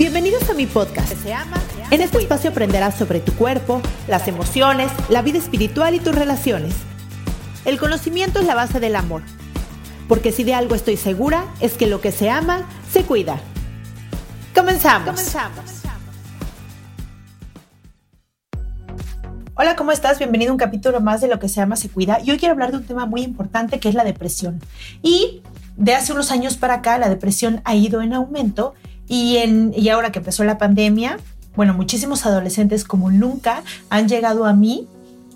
Bienvenidos a mi podcast. En este espacio aprenderás sobre tu cuerpo, las emociones, la vida espiritual y tus relaciones. El conocimiento es la base del amor. Porque si de algo estoy segura, es que lo que se ama, se cuida. Comenzamos. Hola, ¿cómo estás? Bienvenido a un capítulo más de lo que se ama, se cuida. Y hoy quiero hablar de un tema muy importante que es la depresión. Y de hace unos años para acá, la depresión ha ido en aumento y, en, y ahora que empezó la pandemia, bueno, muchísimos adolescentes como nunca han llegado a mí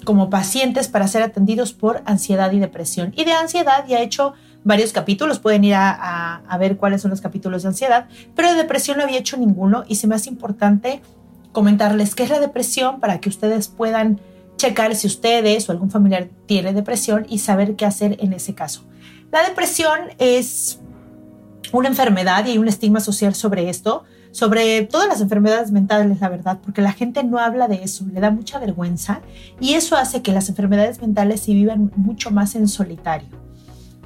como pacientes para ser atendidos por ansiedad y depresión. Y de ansiedad ya he hecho varios capítulos, pueden ir a, ver cuáles son los capítulos de ansiedad, pero de depresión no había hecho ninguno y se me hace importante comentarles qué es la depresión para que ustedes puedan checar si ustedes o algún familiar tiene depresión y saber qué hacer en ese caso. La depresión es una enfermedad y un estigma social sobre esto, sobre todas las enfermedades mentales, la verdad, porque la gente no habla de eso, le da mucha vergüenza y eso hace que las enfermedades mentales se vivan mucho más en solitario.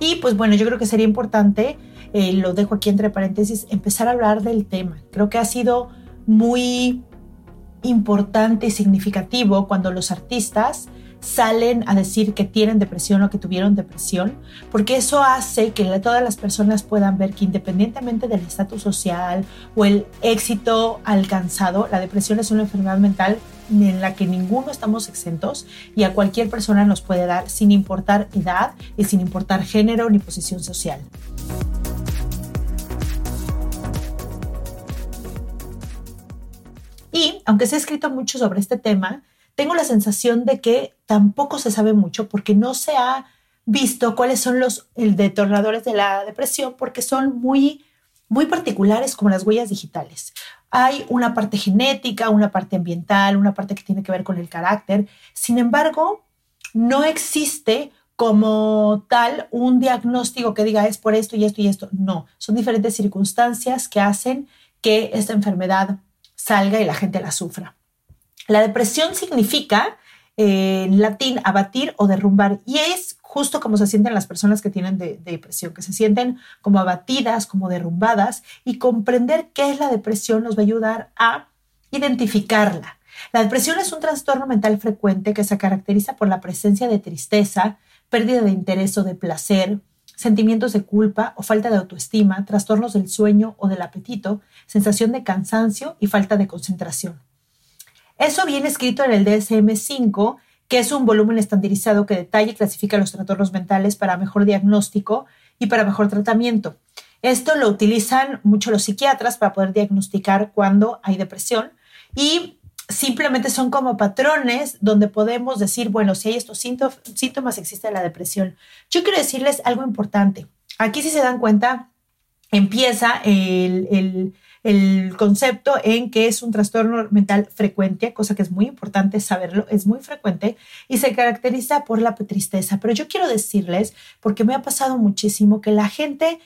Y pues bueno, yo creo que sería importante, eh, lo dejo aquí entre paréntesis, empezar a hablar del tema. Creo que ha sido muy importante y significativo cuando los artistas salen a decir que tienen depresión o que tuvieron depresión, porque eso hace que todas las personas puedan ver que independientemente del estatus social o el éxito alcanzado, la depresión es una enfermedad mental en la que ninguno estamos exentos y a cualquier persona nos puede dar sin importar edad y sin importar género ni posición social. Y aunque se ha escrito mucho sobre este tema, tengo la sensación de que tampoco se sabe mucho porque no se ha visto cuáles son los detonadores de la depresión porque son muy muy particulares como las huellas digitales. Hay una parte genética, una parte ambiental, una parte que tiene que ver con el carácter. Sin embargo, no existe como tal un diagnóstico que diga es por esto y esto y esto. No, son diferentes circunstancias que hacen que esta enfermedad salga y la gente la sufra. La depresión significa eh, en latín abatir o derrumbar y es justo como se sienten las personas que tienen depresión, que se sienten como abatidas, como derrumbadas y comprender qué es la depresión nos va a ayudar a identificarla. La depresión es un trastorno mental frecuente que se caracteriza por la presencia de tristeza, pérdida de interés o de placer, sentimientos de culpa o falta de autoestima, trastornos del sueño o del apetito, sensación de cansancio y falta de concentración. Eso viene escrito en el DSM-5, que es un volumen estandarizado que detalla y clasifica los trastornos mentales para mejor diagnóstico y para mejor tratamiento. Esto lo utilizan mucho los psiquiatras para poder diagnosticar cuando hay depresión y simplemente son como patrones donde podemos decir, bueno, si hay estos síntomas, existe la depresión. Yo quiero decirles algo importante. Aquí si se dan cuenta, empieza el el concepto en que es un trastorno mental frecuente, cosa que es muy importante saberlo, es muy frecuente y se caracteriza por la tristeza. Pero yo quiero decirles, porque me ha pasado muchísimo, que la gente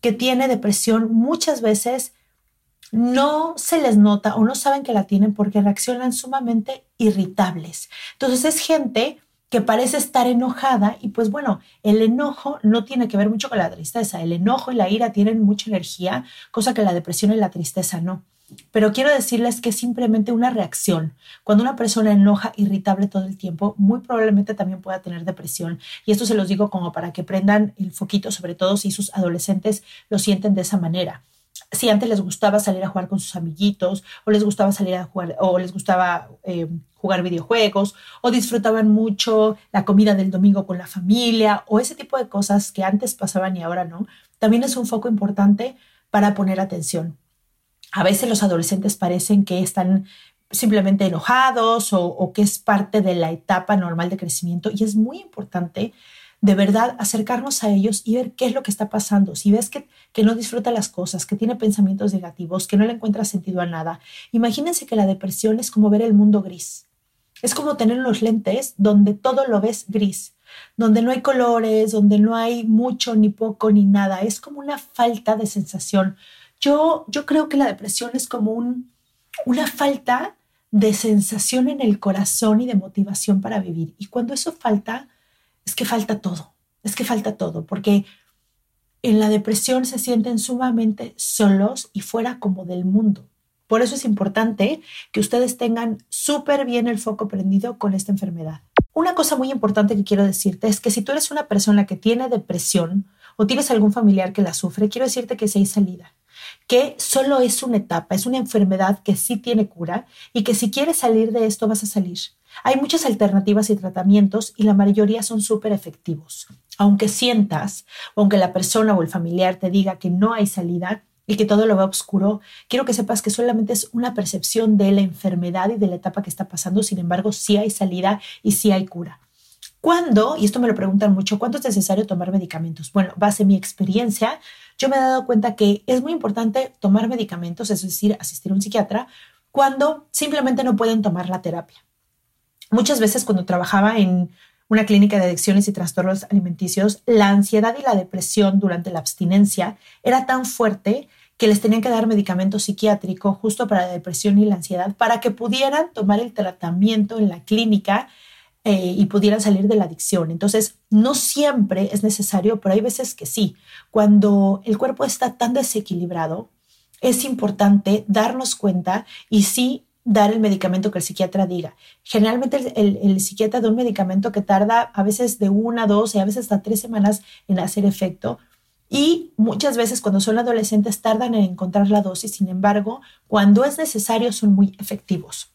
que tiene depresión muchas veces no se les nota o no saben que la tienen porque reaccionan sumamente irritables. Entonces es gente que parece estar enojada y pues bueno, el enojo no tiene que ver mucho con la tristeza, el enojo y la ira tienen mucha energía, cosa que la depresión y la tristeza no. Pero quiero decirles que es simplemente una reacción. Cuando una persona enoja irritable todo el tiempo, muy probablemente también pueda tener depresión. Y esto se los digo como para que prendan el foquito, sobre todo si sus adolescentes lo sienten de esa manera si antes les gustaba salir a jugar con sus amiguitos, o les gustaba salir a jugar, o les gustaba eh, jugar videojuegos, o disfrutaban mucho la comida del domingo con la familia, o ese tipo de cosas que antes pasaban y ahora no, también es un foco importante para poner atención. A veces los adolescentes parecen que están simplemente enojados o, o que es parte de la etapa normal de crecimiento y es muy importante de verdad acercarnos a ellos y ver qué es lo que está pasando. Si ves que, que no disfruta las cosas, que tiene pensamientos negativos, que no le encuentra sentido a nada, imagínense que la depresión es como ver el mundo gris. Es como tener los lentes donde todo lo ves gris, donde no hay colores, donde no hay mucho, ni poco, ni nada. Es como una falta de sensación. Yo, yo creo que la depresión es como un, una falta de sensación en el corazón y de motivación para vivir. Y cuando eso falta, es que falta todo, es que falta todo, porque en la depresión se sienten sumamente solos y fuera como del mundo. Por eso es importante que ustedes tengan súper bien el foco prendido con esta enfermedad. Una cosa muy importante que quiero decirte es que si tú eres una persona que tiene depresión o tienes algún familiar que la sufre, quiero decirte que si hay salida, que solo es una etapa, es una enfermedad que sí tiene cura y que si quieres salir de esto vas a salir. Hay muchas alternativas y tratamientos y la mayoría son súper efectivos. Aunque sientas, o aunque la persona o el familiar te diga que no hay salida y que todo lo va oscuro, quiero que sepas que solamente es una percepción de la enfermedad y de la etapa que está pasando. Sin embargo, sí hay salida y sí hay cura. ¿Cuándo? Y esto me lo preguntan mucho, ¿cuándo es necesario tomar medicamentos? Bueno, base mi experiencia, yo me he dado cuenta que es muy importante tomar medicamentos, es decir, asistir a un psiquiatra, cuando simplemente no pueden tomar la terapia. Muchas veces cuando trabajaba en una clínica de adicciones y trastornos alimenticios, la ansiedad y la depresión durante la abstinencia era tan fuerte que les tenían que dar medicamento psiquiátrico justo para la depresión y la ansiedad para que pudieran tomar el tratamiento en la clínica eh, y pudieran salir de la adicción. Entonces, no siempre es necesario, pero hay veces que sí. Cuando el cuerpo está tan desequilibrado, es importante darnos cuenta y sí dar el medicamento que el psiquiatra diga. Generalmente el, psiquiatra da un medicamento que tarda a veces de una, dos y a veces hasta tres semanas en hacer efecto. Y muchas veces cuando son adolescentes tardan en encontrar la dosis, sin embargo, cuando es necesario son muy efectivos.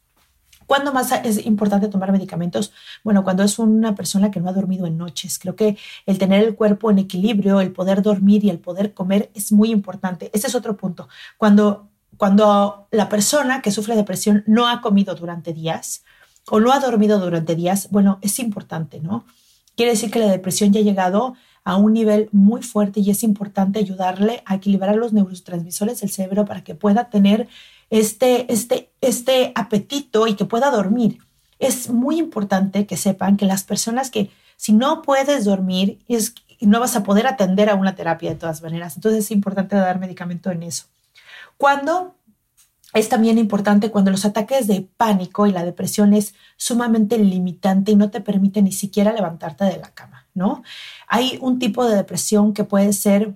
¿Cuándo más es importante tomar medicamentos? Bueno, cuando es una persona que no ha dormido en noches. Creo que el tener el cuerpo en equilibrio, el poder dormir y el poder comer es muy importante. Ese es otro punto. Cuando cuando la persona que sufre depresión no ha comido durante días o no ha dormido durante días, bueno, es importante, ¿no? Quiere decir que la depresión ya ha llegado a un nivel muy fuerte y es importante ayudarle a equilibrar los neurotransmisores del cerebro para que pueda tener este, este, este apetito y que pueda dormir. Es muy importante que sepan que las personas que si no puedes dormir es, no vas a poder atender a una terapia de todas maneras. Entonces es importante dar medicamento en eso. Cuando es también importante cuando los ataques de pánico y la depresión es sumamente limitante y no te permite ni siquiera levantarte de la cama, ¿no? Hay un tipo de depresión que puede ser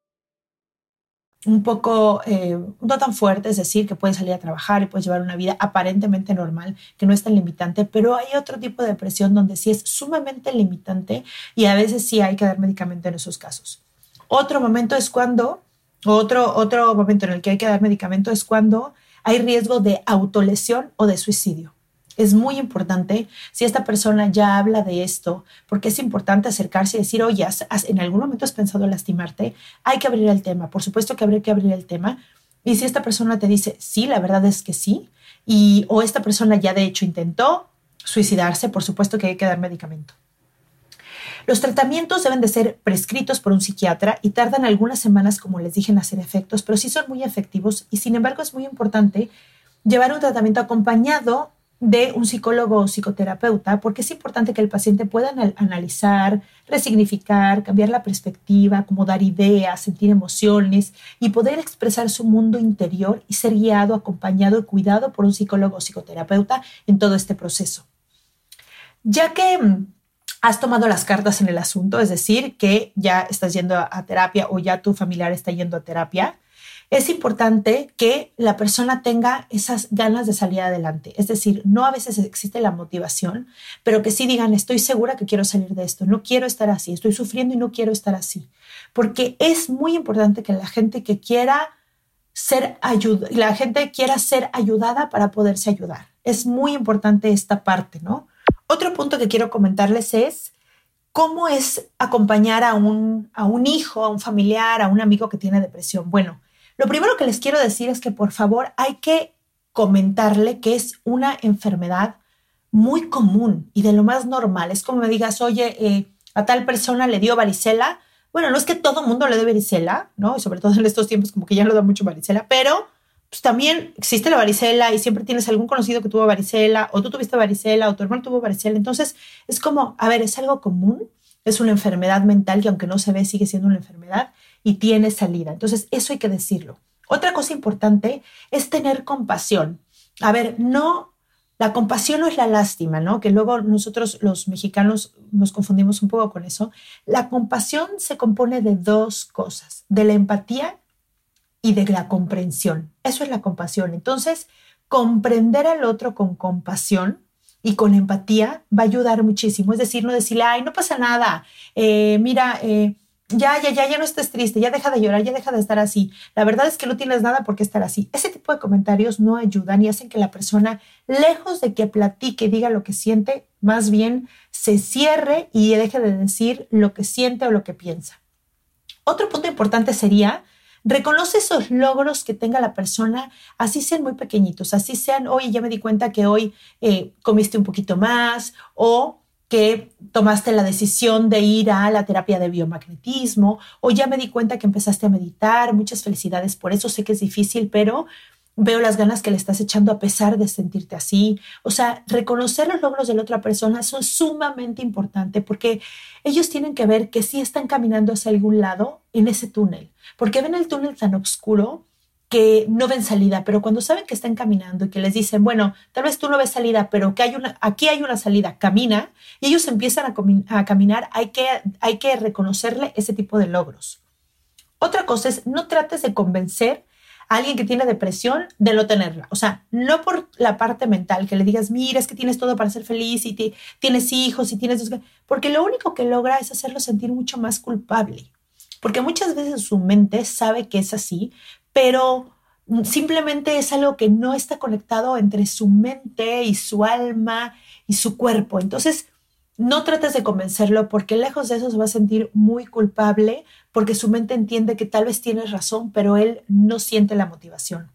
un poco, eh, no tan fuerte, es decir, que puedes salir a trabajar y puedes llevar una vida aparentemente normal, que no es tan limitante, pero hay otro tipo de depresión donde sí es sumamente limitante y a veces sí hay que dar medicamento en esos casos. Otro momento es cuando, otro, otro momento en el que hay que dar medicamento es cuando hay riesgo de autolesión o de suicidio es muy importante si esta persona ya habla de esto, porque es importante acercarse y decir, oye, en algún momento has pensado lastimarte, hay que abrir el tema, por supuesto que habría que abrir el tema. Y si esta persona te dice, sí, la verdad es que sí, y o esta persona ya de hecho intentó suicidarse, por supuesto que hay que dar medicamento. Los tratamientos deben de ser prescritos por un psiquiatra y tardan algunas semanas, como les dije, en hacer efectos, pero sí son muy efectivos y sin embargo es muy importante llevar un tratamiento acompañado de un psicólogo o psicoterapeuta, porque es importante que el paciente pueda analizar, resignificar, cambiar la perspectiva, acomodar ideas, sentir emociones y poder expresar su mundo interior y ser guiado, acompañado y cuidado por un psicólogo o psicoterapeuta en todo este proceso. Ya que mm, has tomado las cartas en el asunto, es decir, que ya estás yendo a terapia o ya tu familiar está yendo a terapia, es importante que la persona tenga esas ganas de salir adelante. Es decir, no a veces existe la motivación, pero que sí digan, estoy segura que quiero salir de esto, no quiero estar así, estoy sufriendo y no quiero estar así. Porque es muy importante que la gente que quiera ser ayudada, la gente quiera ser ayudada para poderse ayudar. Es muy importante esta parte, ¿no? Otro punto que quiero comentarles es cómo es acompañar a un, a un hijo, a un familiar, a un amigo que tiene depresión. Bueno, lo primero que les quiero decir es que por favor hay que comentarle que es una enfermedad muy común y de lo más normal. Es como me digas, oye, eh, a tal persona le dio varicela. Bueno, no es que todo mundo le dé varicela, ¿no? Y sobre todo en estos tiempos como que ya no da mucho varicela, pero pues también existe la varicela y siempre tienes algún conocido que tuvo varicela o tú tuviste varicela o tu hermano tuvo varicela. Entonces es como, a ver, es algo común, es una enfermedad mental que aunque no se ve sigue siendo una enfermedad y tiene salida. Entonces, eso hay que decirlo. Otra cosa importante es tener compasión. A ver, no, la compasión no es la lástima, ¿no? Que luego nosotros los mexicanos nos confundimos un poco con eso. La compasión se compone de dos cosas, de la empatía y de la comprensión. Eso es la compasión. Entonces, comprender al otro con compasión y con empatía va a ayudar muchísimo. Es decir, no decirle, ay, no pasa nada, eh, mira, eh, ya, ya, ya, ya no estés triste, ya deja de llorar, ya deja de estar así. La verdad es que no tienes nada por qué estar así. Ese tipo de comentarios no ayudan y hacen que la persona, lejos de que platique, diga lo que siente, más bien se cierre y deje de decir lo que siente o lo que piensa. Otro punto importante sería Reconoce esos logros que tenga la persona, así sean muy pequeñitos, así sean, oye, ya me di cuenta que hoy eh, comiste un poquito más o que tomaste la decisión de ir a la terapia de biomagnetismo o ya me di cuenta que empezaste a meditar, muchas felicidades por eso, sé que es difícil, pero veo las ganas que le estás echando a pesar de sentirte así. O sea, reconocer los logros de la otra persona son sumamente importante porque ellos tienen que ver que sí están caminando hacia algún lado en ese túnel, porque ven el túnel tan oscuro que no ven salida, pero cuando saben que están caminando y que les dicen, bueno, tal vez tú no ves salida, pero que hay una, aquí hay una salida, camina, y ellos empiezan a, caminar, hay que, hay que reconocerle ese tipo de logros. Otra cosa es, no trates de convencer a alguien que tiene depresión de no tenerla. O sea, no por la parte mental, que le digas, mira, es que tienes todo para ser feliz y tienes hijos y tienes... Porque lo único que logra es hacerlo sentir mucho más culpable. Porque muchas veces su mente sabe que es así, pero simplemente es algo que no está conectado entre su mente y su alma y su cuerpo. Entonces, no trates de convencerlo porque lejos de eso se va a sentir muy culpable porque su mente entiende que tal vez tienes razón, pero él no siente la motivación.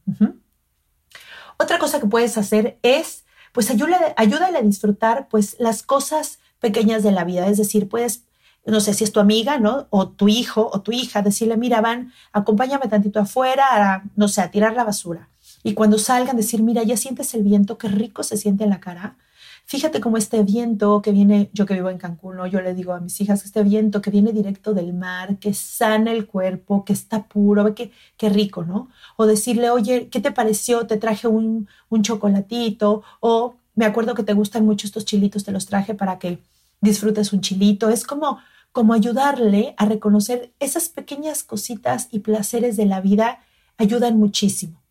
Otra cosa que puedes hacer es, pues ayúdale, a disfrutar pues las cosas pequeñas de la vida. Es decir, puedes no sé si es tu amiga, ¿no? O tu hijo o tu hija, decirle, mira, van, acompáñame tantito afuera, a, no sé, a tirar la basura. Y cuando salgan, decir, mira, ya sientes el viento, qué rico se siente en la cara. Fíjate cómo este viento que viene, yo que vivo en Cancún, yo le digo a mis hijas que este viento que viene directo del mar, que sana el cuerpo, que está puro, qué, qué rico, ¿no? O decirle, oye, ¿qué te pareció? Te traje un, un chocolatito, o me acuerdo que te gustan mucho estos chilitos, te los traje para que disfrutes un chilito. Es como como ayudarle a reconocer esas pequeñas cositas y placeres de la vida ayudan muchísimo.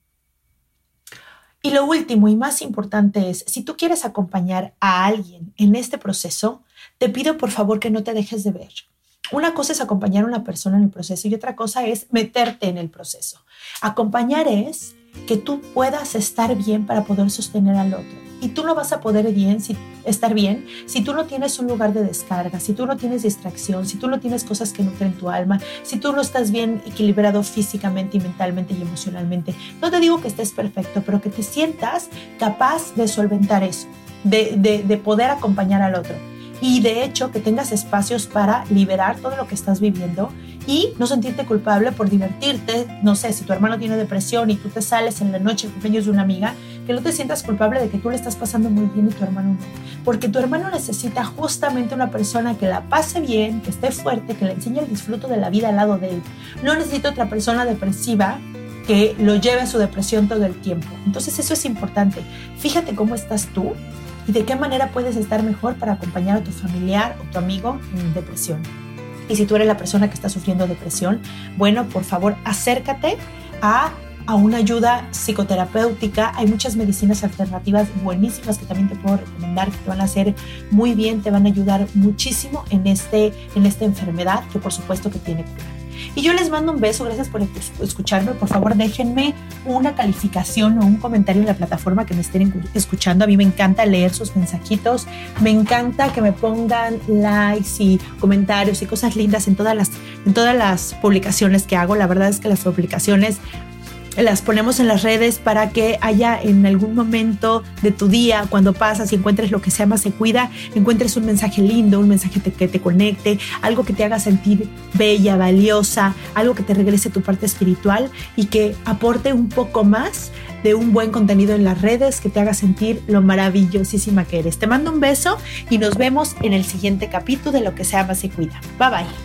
Y lo último y más importante es, si tú quieres acompañar a alguien en este proceso, te pido por favor que no te dejes de ver. Una cosa es acompañar a una persona en el proceso y otra cosa es meterte en el proceso. Acompañar es que tú puedas estar bien para poder sostener al otro y tú no vas a poder estar bien si tú no tienes un lugar de descarga, si tú no tienes distracción, si tú no tienes cosas que nutren tu alma, si tú no estás bien equilibrado físicamente y mentalmente y emocionalmente. No te digo que estés perfecto, pero que te sientas capaz de solventar eso, de poder acompañar al otro y de hecho que tengas espacios para liberar todo lo que estás viviendo y no sentirte culpable por divertirte. No sé, si tu hermano tiene depresión y tú te sales en la noche cumpleaños de una amiga, que no te sientas culpable de que tú le estás pasando muy bien y tu hermano no. Porque tu hermano necesita justamente una persona que la pase bien, que esté fuerte, que le enseñe el disfruto de la vida al lado de él. No necesita otra persona depresiva que lo lleve a su depresión todo el tiempo. Entonces eso es importante. Fíjate cómo estás tú y de qué manera puedes estar mejor para acompañar a tu familiar o tu amigo en depresión. Y si tú eres la persona que está sufriendo depresión, bueno, por favor, acércate a a una ayuda psicoterapéutica. Hay muchas medicinas alternativas buenísimas que también te puedo recomendar, que te van a hacer muy bien, te van a ayudar muchísimo en, este, en esta enfermedad que por supuesto que tiene cura. Y yo les mando un beso, gracias por escucharme. Por favor, déjenme una calificación o un comentario en la plataforma que me estén escuchando. A mí me encanta leer sus mensajitos, me encanta que me pongan likes y comentarios y cosas lindas en todas las, en todas las publicaciones que hago. La verdad es que las publicaciones las ponemos en las redes para que haya en algún momento de tu día, cuando pasas y encuentres lo que se llama se cuida, encuentres un mensaje lindo, un mensaje que te conecte, algo que te haga sentir bella, valiosa, algo que te regrese tu parte espiritual y que aporte un poco más de un buen contenido en las redes que te haga sentir lo maravillosísima que eres. Te mando un beso y nos vemos en el siguiente capítulo de lo que se llama se cuida. Bye bye.